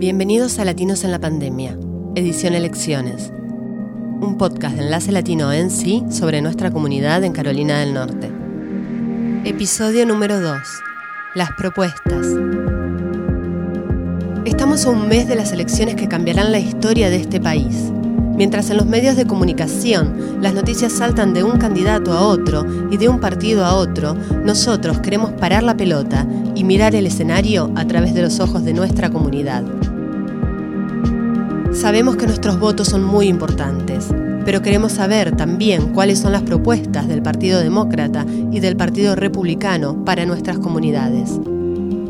Bienvenidos a Latinos en la Pandemia, edición Elecciones, un podcast de Enlace Latino en sí sobre nuestra comunidad en Carolina del Norte. Episodio número 2. Las propuestas. Estamos a un mes de las elecciones que cambiarán la historia de este país. Mientras en los medios de comunicación las noticias saltan de un candidato a otro y de un partido a otro, nosotros queremos parar la pelota y mirar el escenario a través de los ojos de nuestra comunidad. Sabemos que nuestros votos son muy importantes, pero queremos saber también cuáles son las propuestas del Partido Demócrata y del Partido Republicano para nuestras comunidades.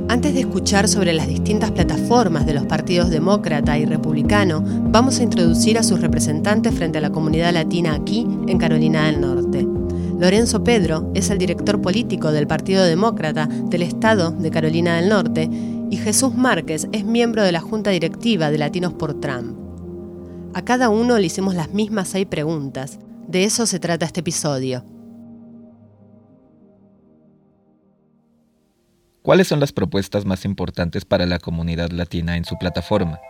Antes de escuchar sobre las distintas plataformas de los partidos demócrata y republicano, vamos a introducir a sus representantes frente a la comunidad latina aquí, en Carolina del Norte. Lorenzo Pedro es el director político del Partido Demócrata del Estado de Carolina del Norte y Jesús Márquez es miembro de la Junta Directiva de Latinos por Trump. A cada uno le hicimos las mismas seis preguntas. De eso se trata este episodio. ¿Cuáles son las propuestas más importantes para la comunidad latina en su plataforma?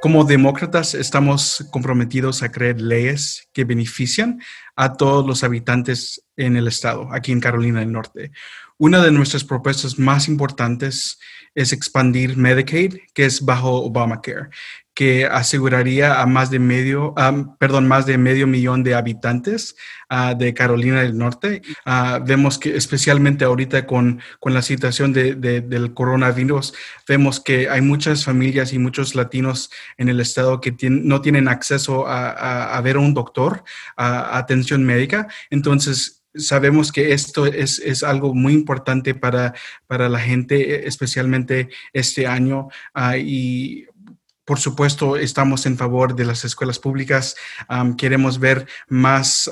Como demócratas estamos comprometidos a crear leyes que benefician a todos los habitantes en el estado, aquí en Carolina del Norte. Una de nuestras propuestas más importantes es expandir Medicaid, que es bajo Obamacare, que aseguraría a más de medio, perdón, más de medio millón de habitantes ah, de Carolina del Norte. Ah, vemos que especialmente ahorita con, con la situación de, del coronavirus, vemos que hay muchas familias y muchos latinos en el estado que no tienen acceso a, a, ver a un doctor, a atención médica. Entonces, sabemos que esto es, es, algo muy importante para, para la gente, especialmente este año. Uh, y por supuesto, estamos en favor de las escuelas públicas. queremos ver más,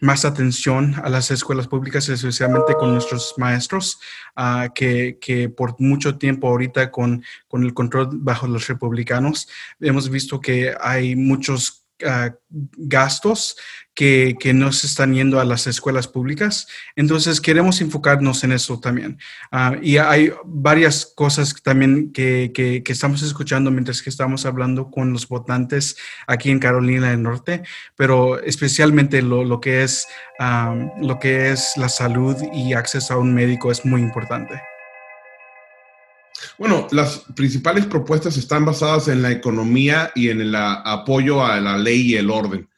más atención a las escuelas públicas, especialmente con nuestros maestros, uh, que, que, por mucho tiempo ahorita con, con el control bajo los republicanos, hemos visto que hay muchos Ah, gastos que, que, no se están yendo a las escuelas públicas. Entonces, queremos enfocarnos en eso también. Ah, y hay varias cosas también que, que, estamos escuchando mientras que estamos hablando con los votantes aquí en Carolina del Norte, pero especialmente lo, lo que, es, ah, lo que es la salud y acceso a un médico es muy importante. Bueno, las principales propuestas están basadas en la economía y en el apoyo a la ley y el orden.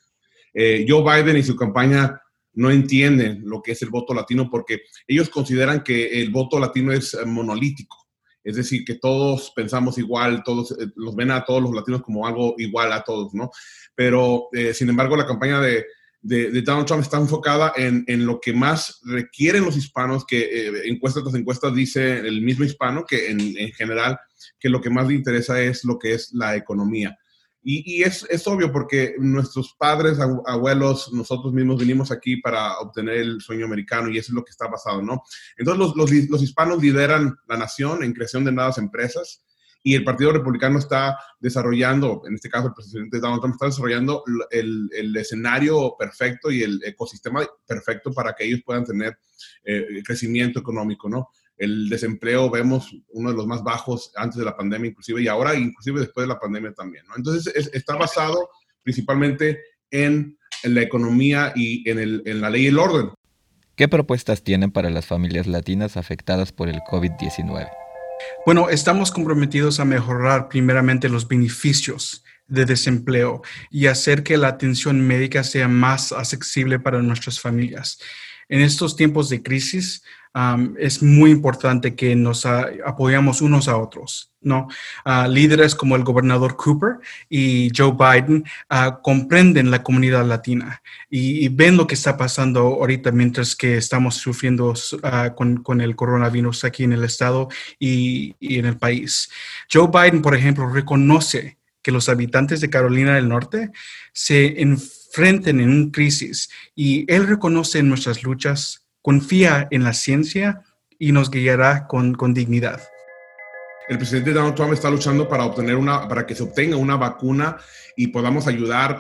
Eh, Joe Biden y su campaña no entienden lo que es el voto latino porque ellos consideran que el voto latino es eh, monolítico. Es decir, que todos pensamos igual, todos eh, los ven a todos los latinos como algo igual a todos, ¿no? Pero, sin embargo, la campaña de, de, Donald Trump está enfocada en, en, lo que más requieren los hispanos, que eh, encuestas tras encuestas dice el mismo hispano, que en, en, general, que lo que más le interesa es lo que es la economía. Y, y es, es, obvio porque nuestros padres, abuelos, nosotros mismos venimos aquí para obtener el sueño americano y eso es lo que está pasando, ¿no? Entonces los, los, los hispanos lideran la nación en creación de nuevas empresas, y el Partido Republicano está desarrollando, en este caso el presidente Donald Trump está desarrollando el, escenario perfecto y el ecosistema perfecto para que ellos puedan tener eh, crecimiento económico, ¿no? El desempleo vemos uno de los más bajos antes de la pandemia inclusive y ahora inclusive después de la pandemia también. Entonces está basado principalmente en, en la economía y en, el, en la ley y el orden. ¿Qué propuestas tienen para las familias latinas afectadas por el COVID-19? Bueno, estamos comprometidos a mejorar primeramente los beneficios de desempleo y hacer que la atención médica sea más accesible para nuestras familias. En estos tiempos de crisis, es muy importante que nos apoyamos unos a otros. ¿no? Líderes como el gobernador Cooper y Joe Biden comprenden la comunidad latina y, ven lo que está pasando ahorita mientras que estamos sufriendo con, con, el coronavirus aquí en el estado y, y en el país. Joe Biden, por ejemplo, reconoce que los habitantes de Carolina del Norte se enfrenten en una crisis y él reconoce nuestras luchas confía en la ciencia y nos guiará con, con dignidad. El presidente Donald Trump está luchando para obtener una, para que se obtenga una vacuna y podamos ayudar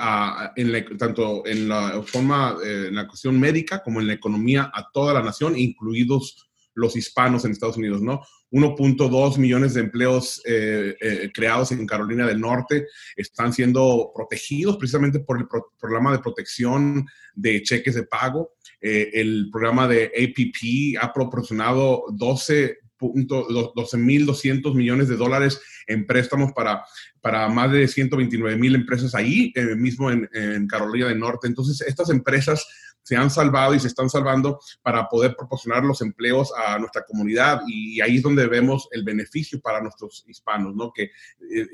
tanto en la forma, eh, en la cuestión médica como en la economía a toda la nación, incluidos los hispanos en Estados Unidos, ¿no? 1.2 millones de empleos eh, eh, creados en Carolina del Norte están siendo protegidos precisamente por el programa de protección de cheques de pago. Eh, el programa de APP ha proporcionado 12 12.200 millones de dólares en préstamos para, para más de 129 mil empresas ahí, mismo en, en, Carolina del Norte. Entonces, estas empresas se han salvado y se están salvando para poder proporcionar los empleos a nuestra comunidad y ahí es donde vemos el beneficio para nuestros hispanos, ¿no? Que, eh,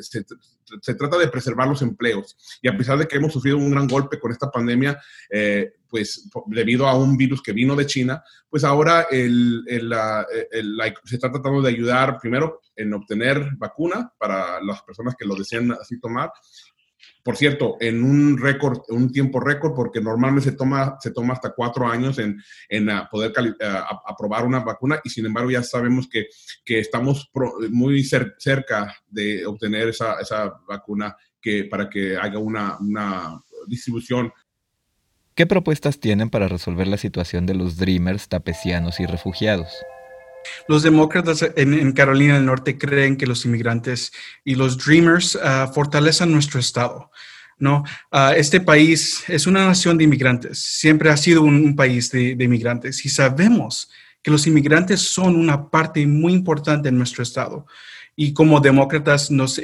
se, trata de preservar los empleos y a pesar de que hemos sufrido un gran golpe con esta pandemia, eh, pues debido a un virus que vino de China, pues ahora se está tratando de ayudar primero en obtener vacuna para las personas que lo desean así tomar por cierto, en un récord, un tiempo récord, porque normalmente se toma, se toma hasta cuatro años en, en ah, poder ah, aprobar una vacuna y sin embargo ya sabemos que, que estamos muy cerca de obtener esa, esa vacuna que, para que haga una, una distribución ¿Qué propuestas tienen para resolver la situación de los Dreamers, tapecianos y refugiados? Los demócratas en, Carolina del Norte creen que los inmigrantes y los Dreamers uh, fortalecen nuestro Estado. ¿no? Uh, este país es una nación de inmigrantes, siempre ha sido un, país de, inmigrantes y sabemos que los inmigrantes son una parte muy importante en nuestro Estado. Y como demócratas nos,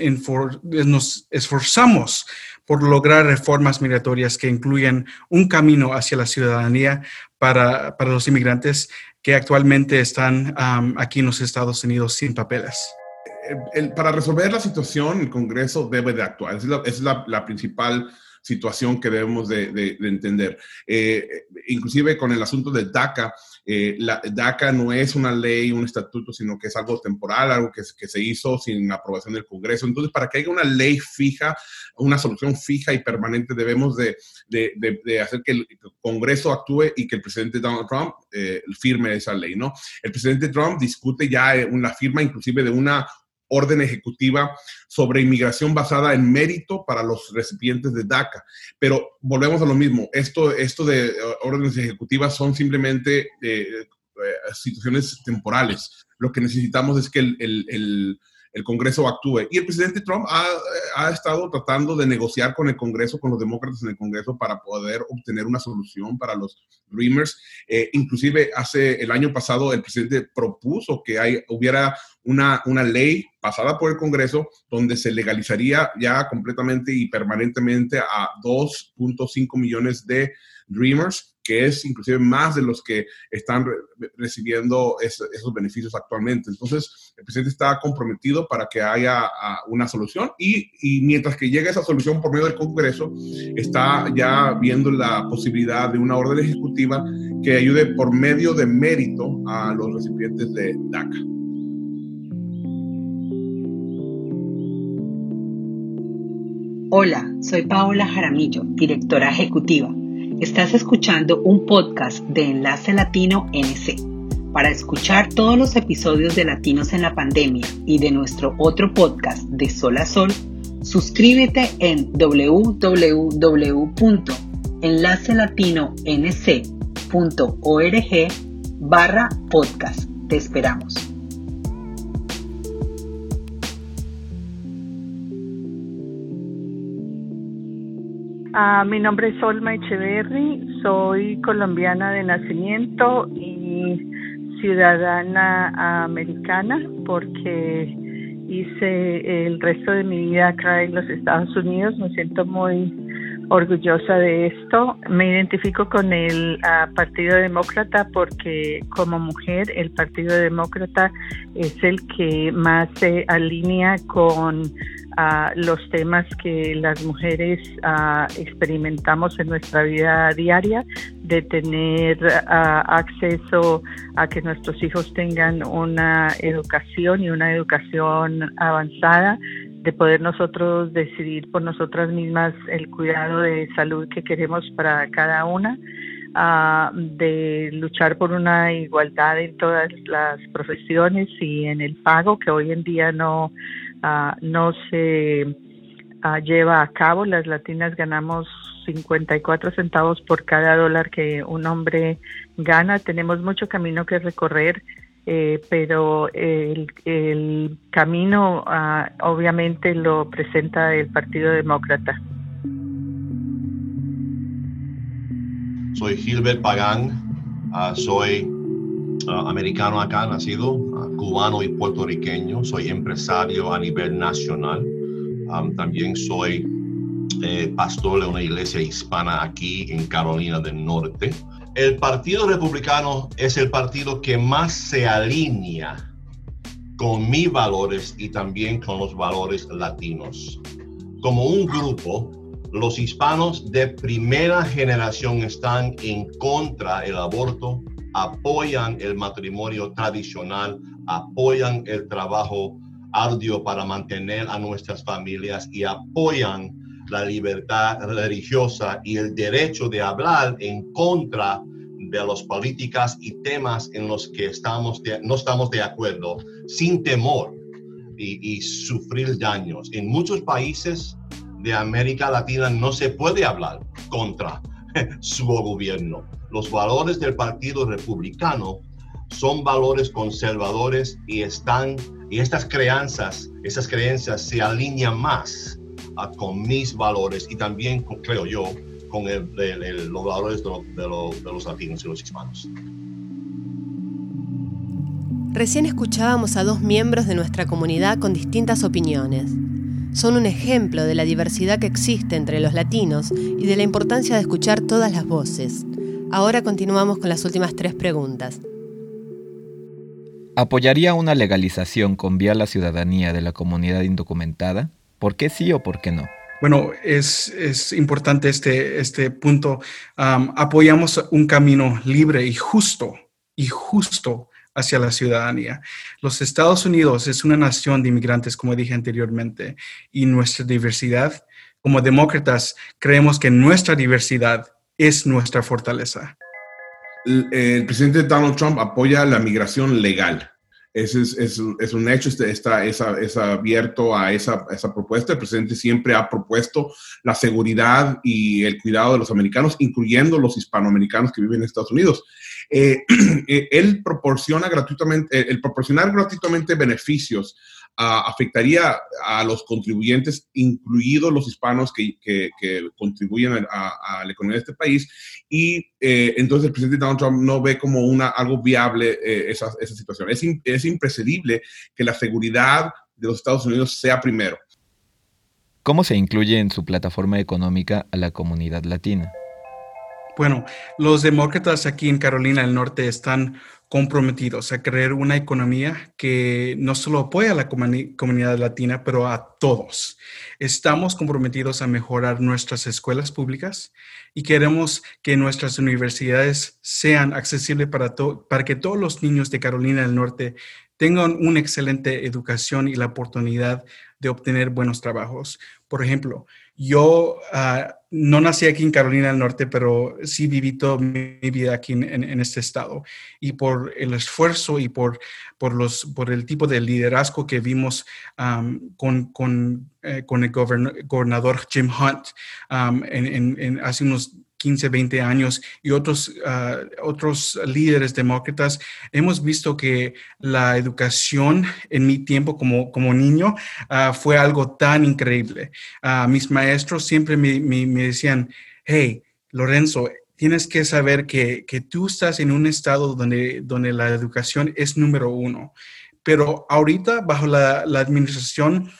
nos esforzamos por lograr reformas migratorias que incluyan un camino hacia la ciudadanía para, para los inmigrantes que actualmente están aquí en los Estados Unidos sin papeles. para resolver la situación, el Congreso debe de actuar. Esa es la, principal situación que debemos de, entender. Eh, inclusive con el asunto del DACA, eh, la DACA no es una ley, un estatuto, sino que es algo temporal, algo que, que, se hizo sin aprobación del Congreso. Entonces, para que haya una ley fija, una solución fija y permanente, debemos de, de, de, hacer que el Congreso actúe y que el presidente Donald Trump eh, firme esa ley, ¿no? El presidente Trump discute ya eh, una firma inclusive de una orden ejecutiva sobre inmigración basada en mérito para los recipientes de DACA. Pero volvemos a lo mismo, esto, esto de uh, órdenes ejecutivas son simplemente eh, situaciones temporales. Lo que necesitamos es que el Congreso actúe. Y el presidente Trump ha, estado tratando de negociar con el Congreso, con los demócratas en el Congreso, para poder obtener una solución para los Dreamers. Eh, inclusive hace el año pasado el presidente propuso que hubiera una, una ley pasada por el Congreso donde se legalizaría ya completamente y permanentemente a 2.5 millones de Dreamers que es inclusive más de los que están recibiendo esos beneficios actualmente. Entonces, el presidente está comprometido para que haya ah, una solución y, y, mientras que llegue esa solución por medio del Congreso, está ya viendo la posibilidad de una orden ejecutiva que ayude por medio de mérito a los recipientes de DACA. Hola, soy Paola Jaramillo, directora ejecutiva Estás escuchando un podcast de Enlace Latino NC. Para escuchar todos los episodios de Latinos en la Pandemia y de nuestro otro podcast de Sol a Sol, suscríbete en www.enlacelatinonc.org barra podcast. Te esperamos. Ah, mi nombre es Olma Echeverry, soy colombiana de nacimiento y ciudadana americana porque hice el resto de mi vida acá en los Estados Unidos. Me siento muy orgullosa de esto. Me identifico con el ah, Partido Demócrata porque como mujer el Partido Demócrata es el que más se alinea con los temas que las mujeres experimentamos en nuestra vida diaria, de tener acceso a que nuestros hijos tengan una educación y una educación avanzada, de poder nosotros decidir por nosotras mismas el cuidado de salud que queremos para cada una. de luchar por una igualdad en todas las profesiones y en el pago que hoy en día no no se lleva a cabo. Las latinas ganamos 54 centavos por cada dólar que un hombre gana. Tenemos mucho camino que recorrer, eh, pero el, camino ah, obviamente lo presenta el Partido Demócrata. Soy Gilbert Pagán, ah, soy ah, americano acá, nacido, cubano y puertorriqueño, soy empresario a nivel nacional, también soy eh, pastor de una iglesia hispana aquí en Carolina del Norte. El Partido Republicano es el partido que más se alinea con mis valores y también con los valores latinos. Como un grupo, los hispanos de primera generación están en contra del aborto, apoyan el matrimonio tradicional, apoyan el trabajo arduo para mantener a nuestras familias y apoyan la libertad religiosa y el derecho de hablar en contra de las políticas y temas en los que estamos no estamos de acuerdo, sin temor y, y sufrir daños. En muchos países de América Latina no se puede hablar contra su gobierno. Los valores del Partido Republicano son valores conservadores y están y estas creencias, esas creencias se alinean más con mis valores y también, creo yo, con los valores de, los latinos y los hispanos. Recién escuchábamos a dos miembros de nuestra comunidad con distintas opiniones. Son un ejemplo de la diversidad que existe entre los latinos y de la importancia de escuchar todas las voces. Ahora continuamos con las últimas tres preguntas. ¿Apoyaría una legalización con vía a la ciudadanía de la comunidad indocumentada? ¿Por qué sí o por qué no? Bueno, es, importante este, este punto. apoyamos un camino libre y justo, y justo hacia la ciudadanía. Los Estados Unidos es una nación de inmigrantes, como dije anteriormente, y nuestra diversidad, como demócratas, creemos que nuestra diversidad es nuestra fortaleza. el presidente Donald Trump apoya la migración legal es, es, un hecho, este, está, es, abierto a esa, propuesta. El presidente siempre ha propuesto la seguridad y el cuidado de los americanos, incluyendo los hispanoamericanos que viven en Estados Unidos. Eh, eh, él proporciona gratuitamente, el proporcionar gratuitamente beneficios afectaría a los contribuyentes, incluidos los hispanos que, contribuyen a, la economía de este país. Y eh, entonces el presidente Donald Trump no ve como una, algo viable eh, esa, situación. Es, es imprescindible que la seguridad de los Estados Unidos sea primero. ¿Cómo se incluye en su plataforma económica a la comunidad latina? Bueno, los demócratas aquí en Carolina del Norte están comprometidos a crear una economía que no solo apoya a la comunidad latina, pero a todos. Estamos comprometidos a mejorar nuestras escuelas públicas y queremos que nuestras universidades sean accesibles para, que todos los niños de Carolina del Norte tengan una excelente educación y la oportunidad de obtener buenos trabajos. Por ejemplo, yo ah, no nací aquí en Carolina del Norte, pero sí viví toda mi vida aquí en, este estado. Y por el esfuerzo y por, por, los, por el tipo de liderazgo que vimos con, con, eh, con, el gobernador Jim Hunt en, hace unos 15, 20 años y otros, ah, otros líderes demócratas, hemos visto que la educación en mi tiempo como, como niño ah, fue algo tan increíble. Ah, mis maestros siempre me, me, decían, hey, Lorenzo, tienes que saber que, que, tú estás en un estado donde, donde la educación es número uno. Pero ahorita, bajo la, la administración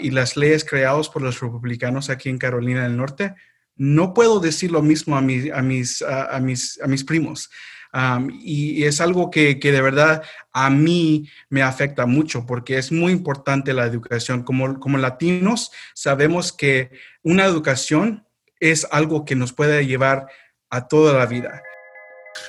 y las leyes creadas por los republicanos aquí en Carolina del Norte, no puedo decir lo mismo a, mis, a, mis, a, mis, a mis primos. y es algo que, que, de verdad a mí me afecta mucho porque es muy importante la educación. Como, como latinos sabemos que una educación es algo que nos puede llevar a toda la vida.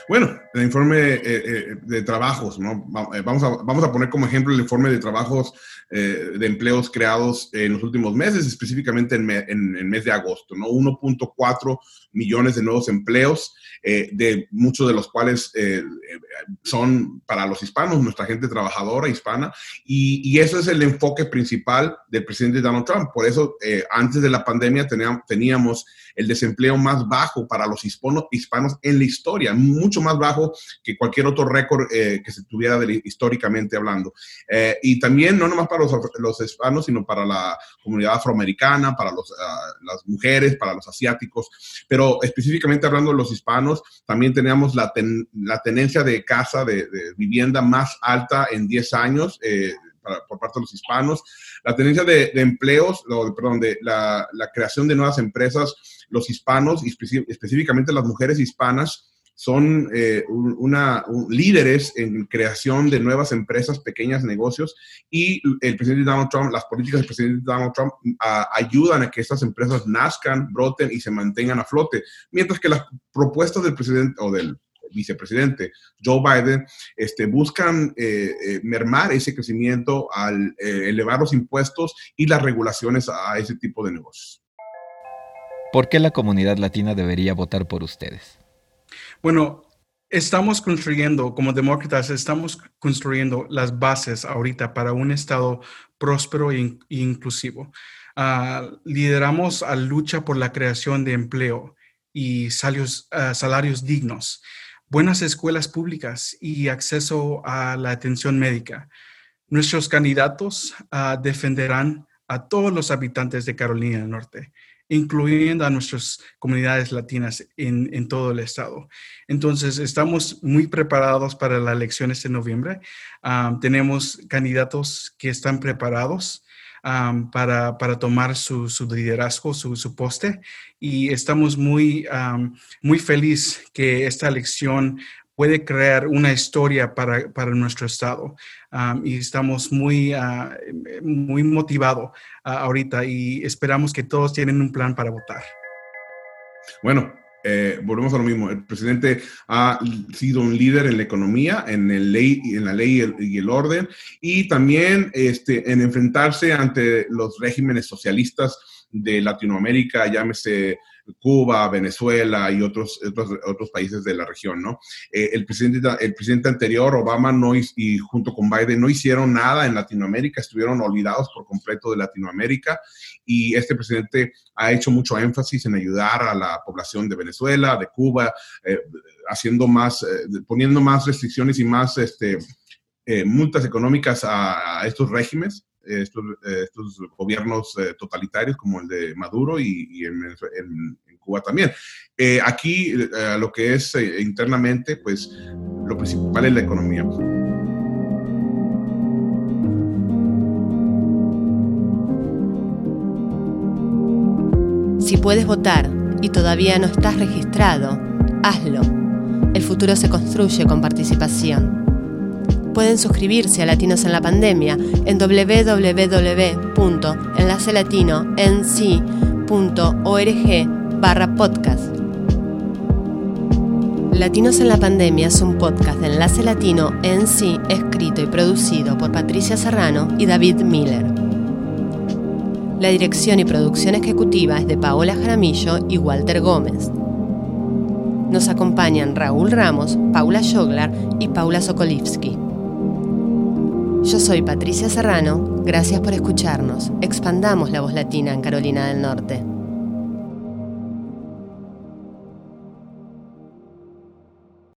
Bueno, el informe eh, eh, de trabajos, ¿no? Eh, vamos a, vamos a poner como ejemplo el informe de trabajos de empleos creados en los últimos meses, específicamente en, el mes de agosto, ¿no? 1.4 millones de nuevos empleos, de muchos de los cuales son para los hispanos, nuestra gente trabajadora hispana, y, ese es el enfoque principal del presidente Donald Trump. Por eso, antes de la pandemia teníamos, teníamos el desempleo más bajo para los hispanos, hispanos en la historia, mucho más bajo que cualquier otro récord eh, que se tuviera históricamente hablando. Eh, y también no nomás para los, hispanos, sino para la comunidad afroamericana, para los, ah, las mujeres, para los asiáticos. Pero específicamente hablando de los hispanos, también teníamos la, la tenencia de casa, de, vivienda más alta en 10 años. Eh, por parte de los hispanos, la tendencia de, empleos, perdón, de la, la, creación de nuevas empresas, los hispanos y específicamente las mujeres hispanas son eh, una, líderes en creación de nuevas empresas, pequeños negocios, y el presidente Donald Trump, las políticas del presidente Donald Trump ayudan a que estas empresas nazcan, broten y se mantengan a flote, mientras que las propuestas del presidente o del vicepresidente Joe Biden este, buscan eh, eh, mermar ese crecimiento al elevar los impuestos y las regulaciones a ese tipo de negocios. ¿Por qué la comunidad latina debería votar por ustedes? Bueno, estamos construyendo, como demócratas, estamos construyendo las bases ahorita para un Estado próspero e, inclusivo. Ah, lideramos a lucha por la creación de empleo y salarios, ah, salarios dignos, buenas escuelas públicas y acceso a la atención médica. Nuestros candidatos ah, defenderán a todos los habitantes de Carolina del Norte incluyendo a nuestras comunidades latinas en, todo el estado. Entonces, estamos muy preparados para las elecciones de noviembre. tenemos candidatos que están preparados para, tomar su, liderazgo, su, poste, y estamos muy, muy felices que esta elección puede crear una historia para, nuestro estado. y estamos muy, uh, muy motivados ah, ahorita y esperamos que todos tienen un plan para votar. Bueno, eh, volvemos a lo mismo. El presidente ha sido un líder en la economía, en, el ley, en la ley y el, y el, orden, y también este, en enfrentarse ante los regímenes socialistas de Latinoamérica, llámese Cuba, Venezuela y otros, otros, países de la región, ¿no? Eh, el, presidente, el presidente anterior, Obama, no, y junto con Biden no hicieron nada en Latinoamérica, estuvieron olvidados por completo de Latinoamérica y este presidente ha hecho mucho énfasis en ayudar a la población de Venezuela, de Cuba, eh, haciendo más, eh, poniendo más restricciones y más este, multas económicas a, estos regímenes estos, estos gobiernos eh, totalitarios como el de Maduro y, en, Cuba también. Eh, aquí eh, lo que es internamente, pues lo principal es la economía. Si puedes votar y todavía no estás registrado, hazlo. El futuro se construye con participación pueden suscribirse a Latinos en la Pandemia en www.enlacelatino.org barra podcast. Latinos en la Pandemia es un podcast de Enlace Latino en sí, escrito y producido por Patricia Serrano y David Miller. La dirección y producción ejecutiva es de Paola Jaramillo y Walter Gómez. Nos acompañan Raúl Ramos, Paula Joglar y Paula Sokolivsky. Yo soy Patricia Serrano, gracias por escucharnos. Expandamos la voz latina en Carolina del Norte.